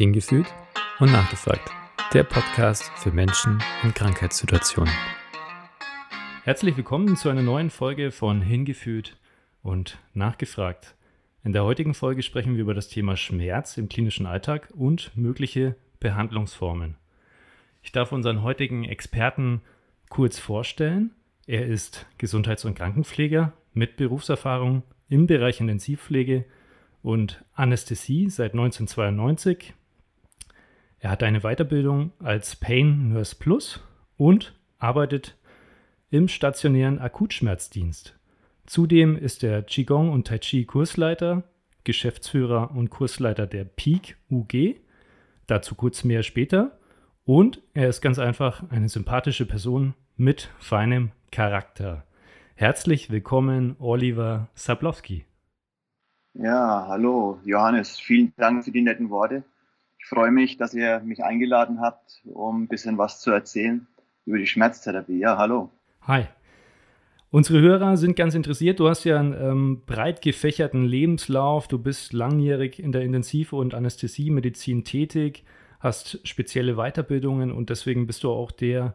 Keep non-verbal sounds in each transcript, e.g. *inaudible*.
Hingefühlt und nachgefragt. Der Podcast für Menschen in Krankheitssituationen. Herzlich willkommen zu einer neuen Folge von Hingefühlt und nachgefragt. In der heutigen Folge sprechen wir über das Thema Schmerz im klinischen Alltag und mögliche Behandlungsformen. Ich darf unseren heutigen Experten kurz vorstellen. Er ist Gesundheits- und Krankenpfleger mit Berufserfahrung im Bereich Intensivpflege und Anästhesie seit 1992. Er hat eine Weiterbildung als Pain Nurse Plus und arbeitet im stationären Akutschmerzdienst. Zudem ist er Qigong und Tai Chi Kursleiter, Geschäftsführer und Kursleiter der Peak UG. Dazu kurz mehr später. Und er ist ganz einfach eine sympathische Person mit feinem Charakter. Herzlich willkommen, Oliver Sablowski. Ja, hallo, Johannes. Vielen Dank für die netten Worte. Ich freue mich, dass ihr mich eingeladen habt, um ein bisschen was zu erzählen über die Schmerztherapie. Ja, hallo. Hi. Unsere Hörer sind ganz interessiert. Du hast ja einen ähm, breit gefächerten Lebenslauf. Du bist langjährig in der Intensiv- und Anästhesiemedizin tätig, hast spezielle Weiterbildungen und deswegen bist du auch der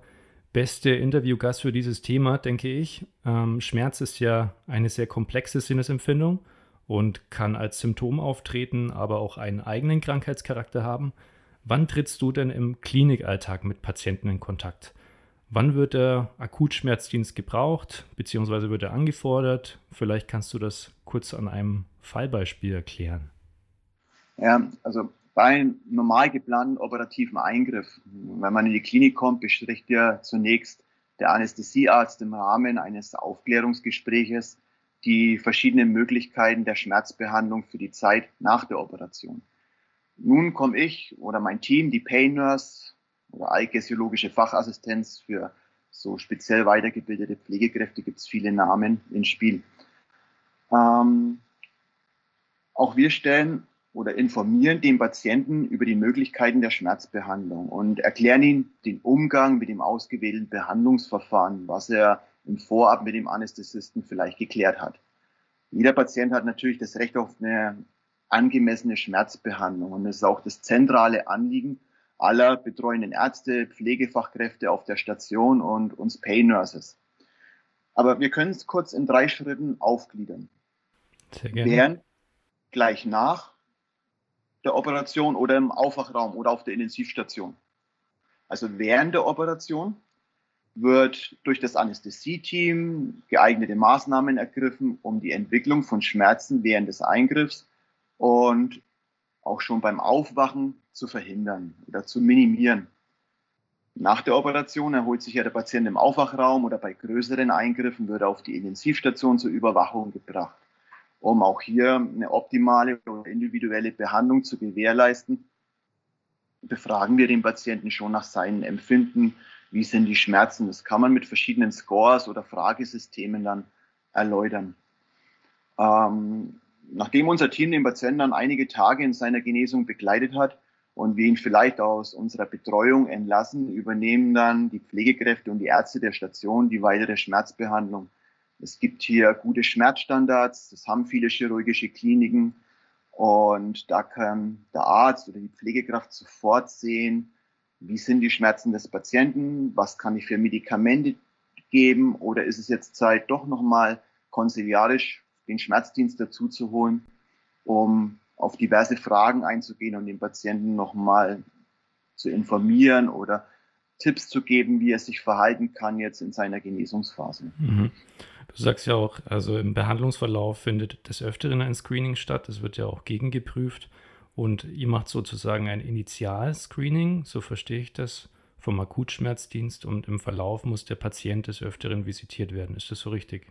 beste Interviewgast für dieses Thema, denke ich. Ähm, Schmerz ist ja eine sehr komplexe Sinnesempfindung und kann als Symptom auftreten, aber auch einen eigenen Krankheitscharakter haben. Wann trittst du denn im Klinikalltag mit Patienten in Kontakt? Wann wird der Akutschmerzdienst gebraucht, beziehungsweise wird er angefordert? Vielleicht kannst du das kurz an einem Fallbeispiel erklären. Ja, also bei einem normal geplanten operativen Eingriff, wenn man in die Klinik kommt, bespricht ja zunächst der Anästhesiearzt im Rahmen eines Aufklärungsgespräches die verschiedenen Möglichkeiten der Schmerzbehandlung für die Zeit nach der Operation. Nun komme ich oder mein Team, die Pain Nurse, oder allgäsiologische Fachassistenz für so speziell weitergebildete Pflegekräfte gibt es viele Namen ins Spiel. Ähm, auch wir stellen oder informieren den Patienten über die Möglichkeiten der Schmerzbehandlung und erklären ihm den Umgang mit dem ausgewählten Behandlungsverfahren, was er im Vorab mit dem Anästhesisten vielleicht geklärt hat. Jeder Patient hat natürlich das Recht auf eine angemessene Schmerzbehandlung und das ist auch das zentrale Anliegen aller betreuenden Ärzte, Pflegefachkräfte auf der Station und uns Pain Nurses. Aber wir können es kurz in drei Schritten aufgliedern. Sehr gerne. Während, gleich nach der Operation oder im Aufwachraum oder auf der Intensivstation. Also während der Operation wird durch das Anästhesie-Team geeignete Maßnahmen ergriffen, um die Entwicklung von Schmerzen während des Eingriffs und auch schon beim Aufwachen zu verhindern oder zu minimieren. Nach der Operation erholt sich ja der Patient im Aufwachraum oder bei größeren Eingriffen wird er auf die Intensivstation zur Überwachung gebracht, um auch hier eine optimale oder individuelle Behandlung zu gewährleisten. Befragen wir den Patienten schon nach seinen Empfinden, wie sind die Schmerzen. Das kann man mit verschiedenen Scores oder Fragesystemen dann erläutern. Ähm, nachdem unser Team den Patienten dann einige Tage in seiner Genesung begleitet hat und wir ihn vielleicht aus unserer Betreuung entlassen, übernehmen dann die Pflegekräfte und die Ärzte der Station die weitere Schmerzbehandlung. Es gibt hier gute Schmerzstandards, das haben viele chirurgische Kliniken und da kann der Arzt oder die Pflegekraft sofort sehen, wie sind die Schmerzen des Patienten, was kann ich für Medikamente geben oder ist es jetzt Zeit, doch nochmal konsiliarisch den Schmerzdienst dazu zu holen, um auf diverse Fragen einzugehen und den Patienten nochmal zu informieren oder Tipps zu geben, wie er sich verhalten kann jetzt in seiner Genesungsphase. Mhm. Du sagst ja auch, also im Behandlungsverlauf findet des Öfteren ein Screening statt. Das wird ja auch gegengeprüft. Und ihr macht sozusagen ein Initialscreening, so verstehe ich das, vom Akutschmerzdienst. Und im Verlauf muss der Patient des Öfteren visitiert werden. Ist das so richtig?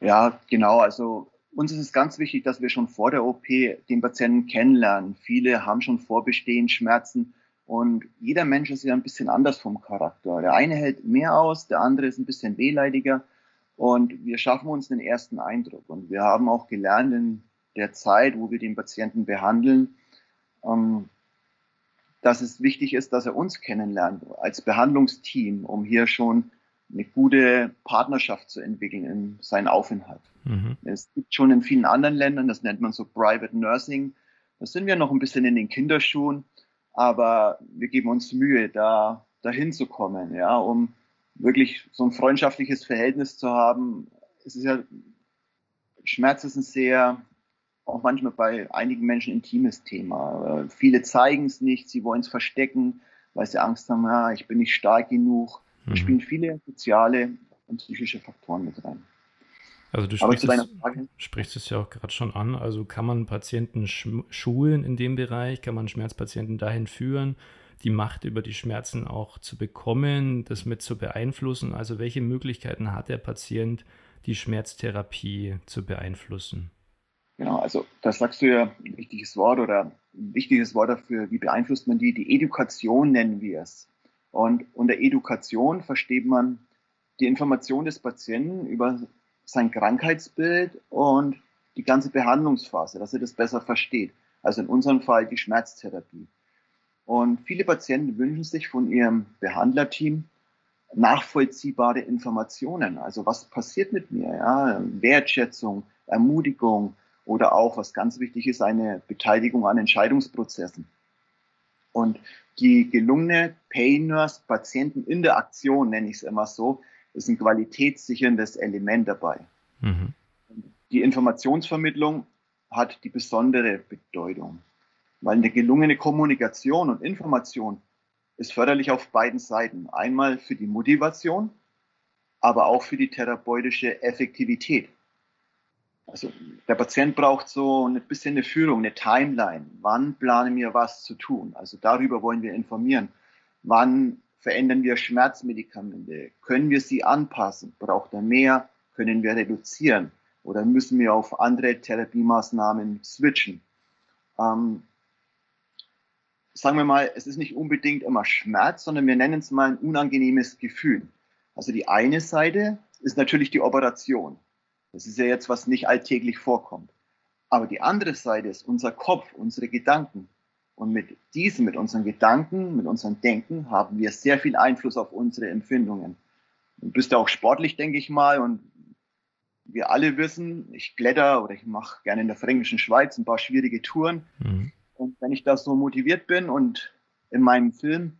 Ja, genau. Also uns ist es ganz wichtig, dass wir schon vor der OP den Patienten kennenlernen. Viele haben schon vorbestehend Schmerzen und jeder Mensch ist ja ein bisschen anders vom Charakter. Der eine hält mehr aus, der andere ist ein bisschen wehleidiger und wir schaffen uns den ersten Eindruck. Und wir haben auch gelernt in der Zeit, wo wir den Patienten behandeln, ähm, dass es wichtig ist, dass er uns kennenlernt als Behandlungsteam, um hier schon eine gute Partnerschaft zu entwickeln in seinen Aufenthalt. Mhm. Es gibt schon in vielen anderen Ländern, das nennt man so Private Nursing. Da sind wir noch ein bisschen in den Kinderschuhen. aber wir geben uns Mühe, da dahin zu kommen, ja, um wirklich so ein freundschaftliches Verhältnis zu haben. Es ist ja, Schmerz ist ein sehr, auch manchmal bei einigen Menschen intimes Thema. Viele zeigen es nicht, sie wollen es verstecken, weil sie Angst haben, ja, ich bin nicht stark genug. Da mhm. spielen viele soziale und psychische Faktoren mit rein. Also du sprichst, es, sprichst es ja auch gerade schon an. Also kann man Patienten schulen in dem Bereich? Kann man Schmerzpatienten dahin führen, die Macht über die Schmerzen auch zu bekommen, das mit zu beeinflussen? Also welche Möglichkeiten hat der Patient, die Schmerztherapie zu beeinflussen? Genau, also das sagst du ja ein wichtiges Wort oder ein wichtiges Wort dafür, wie beeinflusst man die? Die Edukation nennen wir es. Und unter Edukation versteht man die Information des Patienten über sein Krankheitsbild und die ganze Behandlungsphase, dass er das besser versteht. Also in unserem Fall die Schmerztherapie. Und viele Patienten wünschen sich von ihrem Behandlerteam nachvollziehbare Informationen. Also was passiert mit mir? Ja? Wertschätzung, Ermutigung oder auch, was ganz wichtig ist, eine Beteiligung an Entscheidungsprozessen. Und die gelungene Pain Nurse Patienten-Interaktion, nenne ich es immer so, ist ein qualitätssicherndes Element dabei. Mhm. Die Informationsvermittlung hat die besondere Bedeutung, weil eine gelungene Kommunikation und Information ist förderlich auf beiden Seiten. Einmal für die Motivation, aber auch für die therapeutische Effektivität. Also der Patient braucht so ein bisschen eine Führung, eine Timeline. Wann planen wir was zu tun? Also darüber wollen wir informieren. Wann Verändern wir Schmerzmedikamente? Können wir sie anpassen? Braucht er mehr? Können wir reduzieren? Oder müssen wir auf andere Therapiemaßnahmen switchen? Ähm, sagen wir mal, es ist nicht unbedingt immer Schmerz, sondern wir nennen es mal ein unangenehmes Gefühl. Also die eine Seite ist natürlich die Operation. Das ist ja jetzt, was nicht alltäglich vorkommt. Aber die andere Seite ist unser Kopf, unsere Gedanken. Und mit diesem, mit unseren Gedanken, mit unserem Denken haben wir sehr viel Einfluss auf unsere Empfindungen. Du bist ja auch sportlich, denke ich mal. Und wir alle wissen, ich kletter oder ich mache gerne in der fränkischen Schweiz ein paar schwierige Touren. Mhm. Und wenn ich da so motiviert bin und in meinem Film,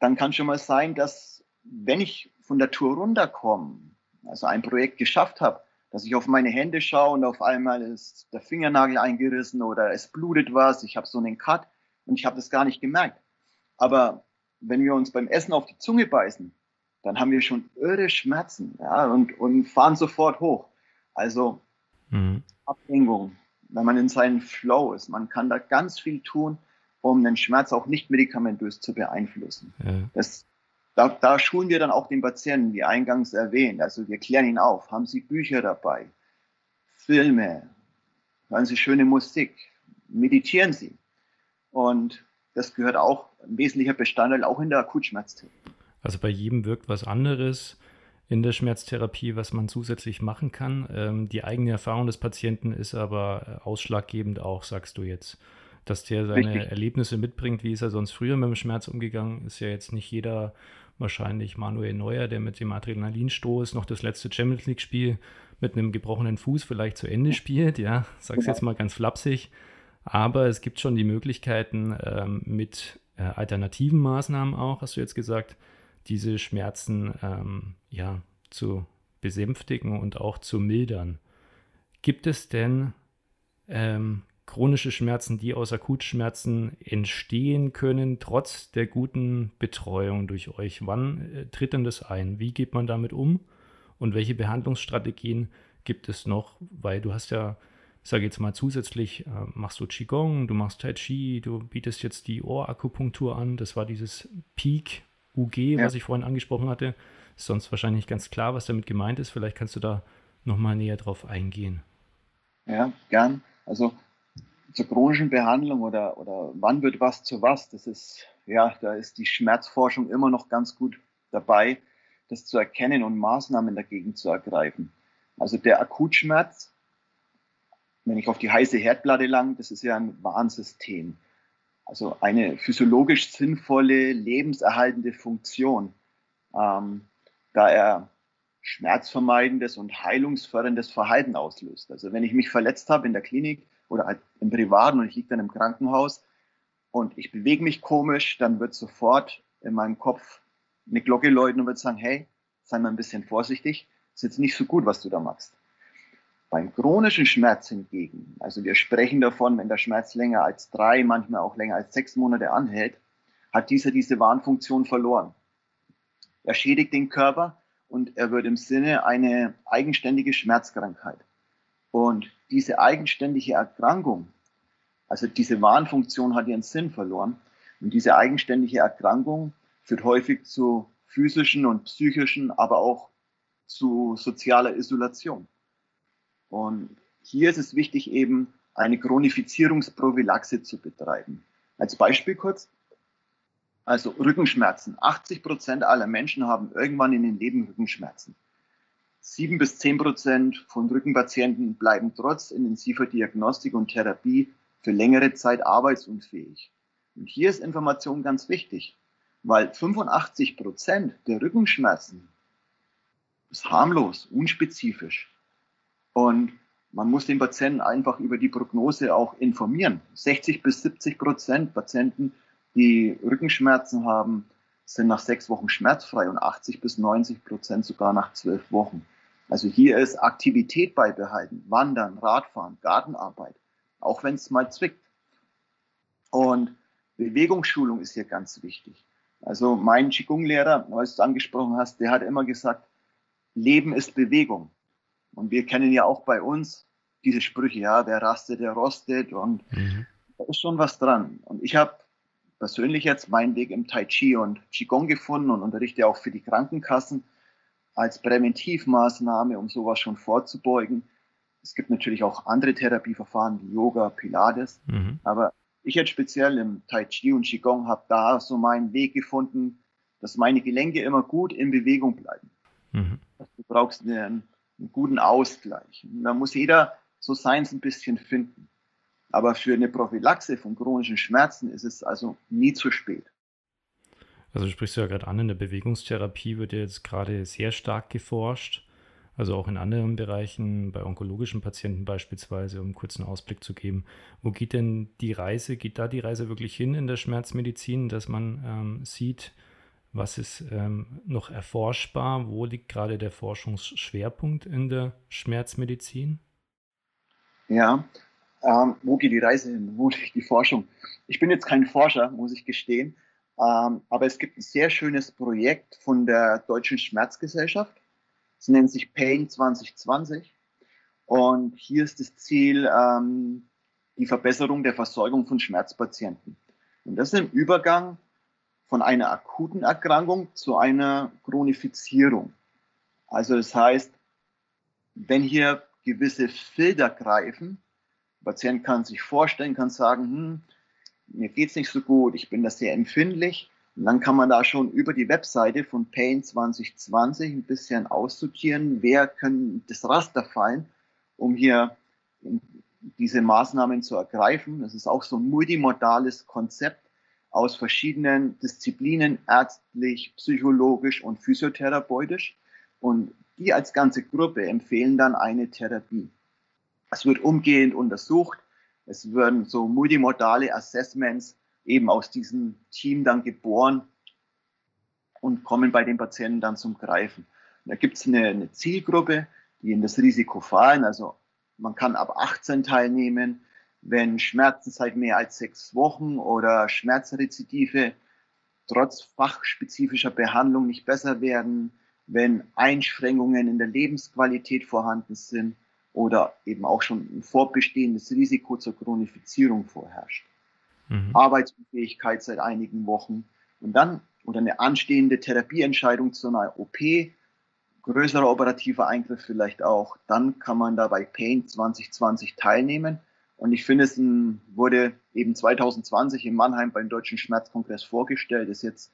dann kann schon mal sein, dass wenn ich von der Tour runterkomme, also ein Projekt geschafft habe, dass ich auf meine Hände schaue und auf einmal ist der Fingernagel eingerissen oder es blutet was, ich habe so einen Cut, und ich habe das gar nicht gemerkt. Aber wenn wir uns beim Essen auf die Zunge beißen, dann haben wir schon irre Schmerzen ja, und, und fahren sofort hoch. Also mhm. Ablenkung, wenn man in seinem Flow ist, man kann da ganz viel tun, um den Schmerz auch nicht medikamentös zu beeinflussen. Ja. Das, da, da schulen wir dann auch den Patienten, wie eingangs erwähnt. Also wir klären ihn auf. Haben Sie Bücher dabei? Filme? Hören Sie schöne Musik? Meditieren Sie? Und das gehört auch ein wesentlicher Bestandteil auch in der Akutschmerztherapie. Also bei jedem wirkt was anderes in der Schmerztherapie, was man zusätzlich machen kann. Ähm, die eigene Erfahrung des Patienten ist aber ausschlaggebend auch, sagst du jetzt, dass der seine Richtig. Erlebnisse mitbringt. Wie ist er sonst früher mit dem Schmerz umgegangen? Ist ja jetzt nicht jeder wahrscheinlich Manuel Neuer, der mit dem Adrenalinstoß noch das letzte Champions League-Spiel mit einem gebrochenen Fuß vielleicht zu Ende spielt. Ja, sag's jetzt mal ganz flapsig. Aber es gibt schon die Möglichkeiten ähm, mit äh, alternativen Maßnahmen auch, hast du jetzt gesagt, diese Schmerzen ähm, ja, zu besänftigen und auch zu mildern. Gibt es denn ähm, chronische Schmerzen, die aus Akutschmerzen entstehen können, trotz der guten Betreuung durch euch? Wann äh, tritt denn das ein? Wie geht man damit um? Und welche Behandlungsstrategien gibt es noch? Weil du hast ja ich sage jetzt mal zusätzlich, äh, machst du Qigong, du machst Tai Chi, du bietest jetzt die Ohrakupunktur an. Das war dieses Peak UG, ja. was ich vorhin angesprochen hatte. Ist sonst wahrscheinlich nicht ganz klar, was damit gemeint ist. Vielleicht kannst du da nochmal näher drauf eingehen. Ja, gern. Also zur chronischen Behandlung oder, oder wann wird was zu was, das ist, ja, da ist die Schmerzforschung immer noch ganz gut dabei, das zu erkennen und Maßnahmen dagegen zu ergreifen. Also der Akutschmerz wenn ich auf die heiße Herdplatte lang, das ist ja ein Warnsystem. Also eine physiologisch sinnvolle, lebenserhaltende Funktion, ähm, da er schmerzvermeidendes und heilungsförderndes Verhalten auslöst. Also wenn ich mich verletzt habe in der Klinik oder halt im Privaten und ich liege dann im Krankenhaus, und ich bewege mich komisch, dann wird sofort in meinem Kopf eine Glocke läuten und wird sagen, hey, sei mal ein bisschen vorsichtig, ist jetzt nicht so gut, was du da machst. Beim chronischen Schmerz hingegen, also wir sprechen davon, wenn der Schmerz länger als drei, manchmal auch länger als sechs Monate anhält, hat dieser diese Warnfunktion verloren. Er schädigt den Körper und er wird im Sinne eine eigenständige Schmerzkrankheit. Und diese eigenständige Erkrankung, also diese Warnfunktion hat ihren Sinn verloren. Und diese eigenständige Erkrankung führt häufig zu physischen und psychischen, aber auch zu sozialer Isolation. Und hier ist es wichtig, eben eine Chronifizierungsprophylaxe zu betreiben. Als Beispiel kurz, also Rückenschmerzen. 80 Prozent aller Menschen haben irgendwann in den Leben Rückenschmerzen. Sieben bis zehn Prozent von Rückenpatienten bleiben trotz intensiver Diagnostik und Therapie für längere Zeit arbeitsunfähig. Und hier ist Information ganz wichtig, weil 85 Prozent der Rückenschmerzen ist harmlos, unspezifisch. Und man muss den Patienten einfach über die Prognose auch informieren. 60 bis 70 Prozent Patienten die Rückenschmerzen haben, sind nach sechs Wochen schmerzfrei und 80 bis 90 Prozent sogar nach zwölf Wochen. Also hier ist Aktivität beibehalten, Wandern, Radfahren, Gartenarbeit, auch wenn es mal zwickt. Und Bewegungsschulung ist hier ganz wichtig. Also mein Qigong-Lehrer, was du angesprochen hast, der hat immer gesagt, Leben ist Bewegung. Und wir kennen ja auch bei uns diese Sprüche, ja, wer rastet, der rostet und mhm. da ist schon was dran. Und ich habe persönlich jetzt meinen Weg im Tai Chi und Qigong gefunden und unterrichte auch für die Krankenkassen als Präventivmaßnahme, um sowas schon vorzubeugen. Es gibt natürlich auch andere Therapieverfahren wie Yoga, Pilates, mhm. aber ich jetzt speziell im Tai Chi und Qigong habe da so meinen Weg gefunden, dass meine Gelenke immer gut in Bewegung bleiben. Mhm. Du brauchst einen, einen guten Ausgleich. Und da muss jeder so seins ein bisschen finden. Aber für eine Prophylaxe von chronischen Schmerzen ist es also nie zu spät. Also sprichst du ja gerade an, in der Bewegungstherapie wird ja jetzt gerade sehr stark geforscht. Also auch in anderen Bereichen, bei onkologischen Patienten beispielsweise, um einen kurzen Ausblick zu geben. Wo geht denn die Reise? Geht da die Reise wirklich hin in der Schmerzmedizin, dass man ähm, sieht, was ist ähm, noch erforschbar? Wo liegt gerade der Forschungsschwerpunkt in der Schmerzmedizin? Ja, ähm, wo geht die Reise hin? Wo *laughs* liegt die Forschung? Ich bin jetzt kein Forscher, muss ich gestehen, ähm, aber es gibt ein sehr schönes Projekt von der Deutschen Schmerzgesellschaft. Es nennt sich Pain 2020. Und hier ist das Ziel ähm, die Verbesserung der Versorgung von Schmerzpatienten. Und das ist im Übergang von einer akuten Erkrankung zu einer Chronifizierung. Also das heißt, wenn hier gewisse Filter greifen, der Patient kann sich vorstellen, kann sagen, hm, mir geht's nicht so gut, ich bin da sehr empfindlich. Und dann kann man da schon über die Webseite von Pain 2020 ein bisschen aussortieren, wer können das Raster fallen, um hier diese Maßnahmen zu ergreifen. Das ist auch so ein multimodales Konzept aus verschiedenen Disziplinen, ärztlich, psychologisch und physiotherapeutisch. Und die als ganze Gruppe empfehlen dann eine Therapie. Es wird umgehend untersucht. Es werden so multimodale Assessments eben aus diesem Team dann geboren und kommen bei den Patienten dann zum Greifen. da gibt es eine, eine, Zielgruppe, die in das Risiko fallen. Also man kann ab 18 teilnehmen, wenn Schmerzen seit mehr als sechs Wochen oder Schmerzrezidive trotz fachspezifischer Behandlung nicht besser werden, wenn Einschränkungen in der Lebensqualität vorhanden sind oder eben auch schon ein vorbestehendes Risiko zur Chronifizierung vorherrscht. Mhm. Arbeitsunfähigkeit seit einigen Wochen und dann oder eine anstehende Therapieentscheidung zu einer OP, größerer operativer Eingriff vielleicht auch, dann kann man da bei Pain 2020 teilnehmen. Und ich finde, es wurde eben 2020 in Mannheim beim Deutschen Schmerzkongress vorgestellt, ist jetzt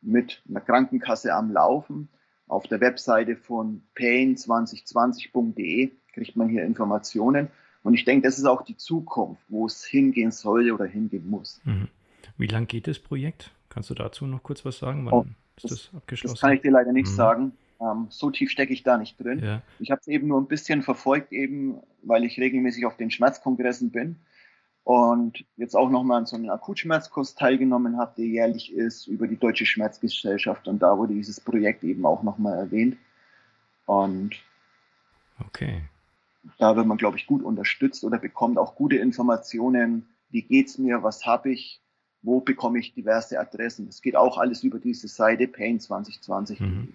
mit einer Krankenkasse am Laufen. Auf der Webseite von pain2020.de kriegt man hier Informationen. Und ich denke, das ist auch die Zukunft, wo es hingehen soll oder hingehen muss. Mhm. Wie lang geht das Projekt? Kannst du dazu noch kurz was sagen? Wann oh, ist das, das, abgeschlossen? Das kann ich dir leider nicht mhm. sagen. Ähm, so tief stecke ich da nicht drin. Ja. Ich habe es eben nur ein bisschen verfolgt, eben weil ich regelmäßig auf den Schmerzkongressen bin. und jetzt auch nochmal an so einem Akutschmerzkurs teilgenommen habe, der jährlich ist über die Deutsche Schmerzgesellschaft und da wurde dieses Projekt eben auch nochmal erwähnt. Und okay. Da wird man, glaube ich, gut unterstützt oder bekommt auch gute Informationen, wie geht's mir, was habe ich, wo bekomme ich diverse Adressen. Das geht auch alles über diese Seite Pain 2020. Mhm.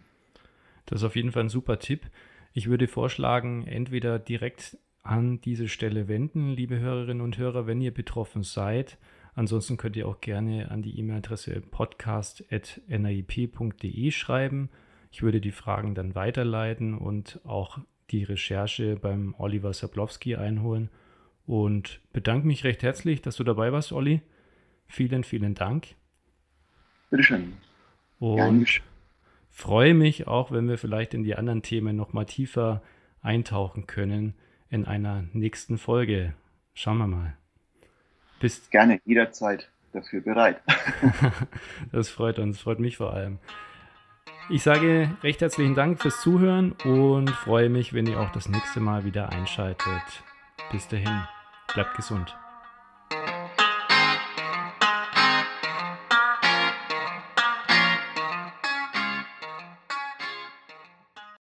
Das ist auf jeden Fall ein super Tipp. Ich würde vorschlagen, entweder direkt an diese Stelle wenden, liebe Hörerinnen und Hörer, wenn ihr betroffen seid. Ansonsten könnt ihr auch gerne an die E-Mail-Adresse podcast.nip.de schreiben. Ich würde die Fragen dann weiterleiten und auch die Recherche beim Oliver Sablowski einholen. Und bedanke mich recht herzlich, dass du dabei warst, Olli. Vielen, vielen Dank. Bitteschön. Und freue mich auch, wenn wir vielleicht in die anderen Themen noch mal tiefer eintauchen können in einer nächsten Folge. Schauen wir mal. Bis Gerne, jederzeit dafür bereit. *laughs* das freut uns, freut mich vor allem. Ich sage recht herzlichen Dank fürs Zuhören und freue mich, wenn ihr auch das nächste Mal wieder einschaltet. Bis dahin, bleibt gesund.